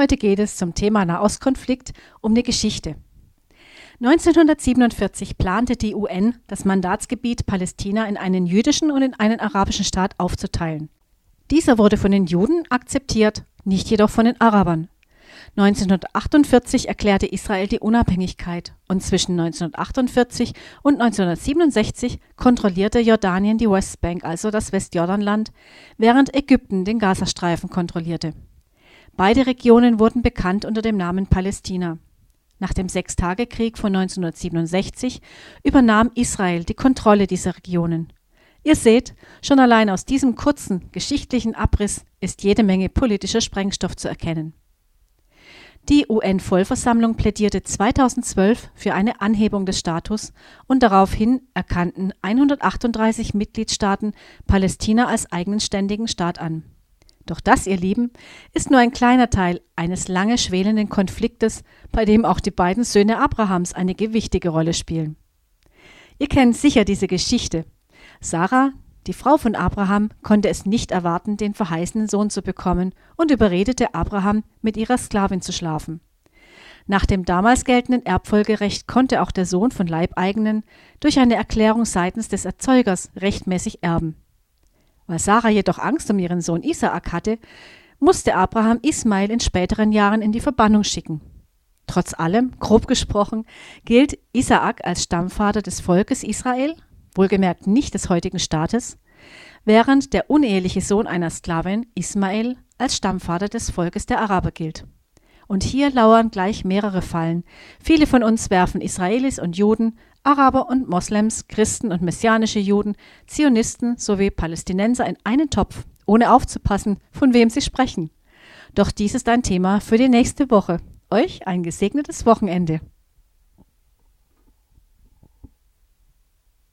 Heute geht es zum Thema Nahostkonflikt um die Geschichte. 1947 plante die UN, das Mandatsgebiet Palästina in einen jüdischen und in einen arabischen Staat aufzuteilen. Dieser wurde von den Juden akzeptiert, nicht jedoch von den Arabern. 1948 erklärte Israel die Unabhängigkeit und zwischen 1948 und 1967 kontrollierte Jordanien die Westbank, also das Westjordanland, während Ägypten den Gazastreifen kontrollierte. Beide Regionen wurden bekannt unter dem Namen Palästina. Nach dem Sechstagekrieg von 1967 übernahm Israel die Kontrolle dieser Regionen. Ihr seht, schon allein aus diesem kurzen geschichtlichen Abriss ist jede Menge politischer Sprengstoff zu erkennen. Die UN-Vollversammlung plädierte 2012 für eine Anhebung des Status und daraufhin erkannten 138 Mitgliedstaaten Palästina als eigenständigen Staat an. Doch das, ihr Lieben, ist nur ein kleiner Teil eines lange schwelenden Konfliktes, bei dem auch die beiden Söhne Abrahams eine gewichtige Rolle spielen. Ihr kennt sicher diese Geschichte. Sarah, die Frau von Abraham konnte es nicht erwarten, den verheißenen Sohn zu bekommen und überredete Abraham, mit ihrer Sklavin zu schlafen. Nach dem damals geltenden Erbfolgerecht konnte auch der Sohn von Leibeigenen durch eine Erklärung seitens des Erzeugers rechtmäßig erben. Weil Sarah jedoch Angst um ihren Sohn Isaak hatte, musste Abraham Ismail in späteren Jahren in die Verbannung schicken. Trotz allem, grob gesprochen, gilt Isaak als Stammvater des Volkes Israel wohlgemerkt nicht des heutigen Staates, während der uneheliche Sohn einer Sklavin, Ismael, als Stammvater des Volkes der Araber gilt. Und hier lauern gleich mehrere Fallen. Viele von uns werfen Israelis und Juden, Araber und Moslems, Christen und messianische Juden, Zionisten sowie Palästinenser in einen Topf, ohne aufzupassen, von wem sie sprechen. Doch dies ist ein Thema für die nächste Woche. Euch ein gesegnetes Wochenende.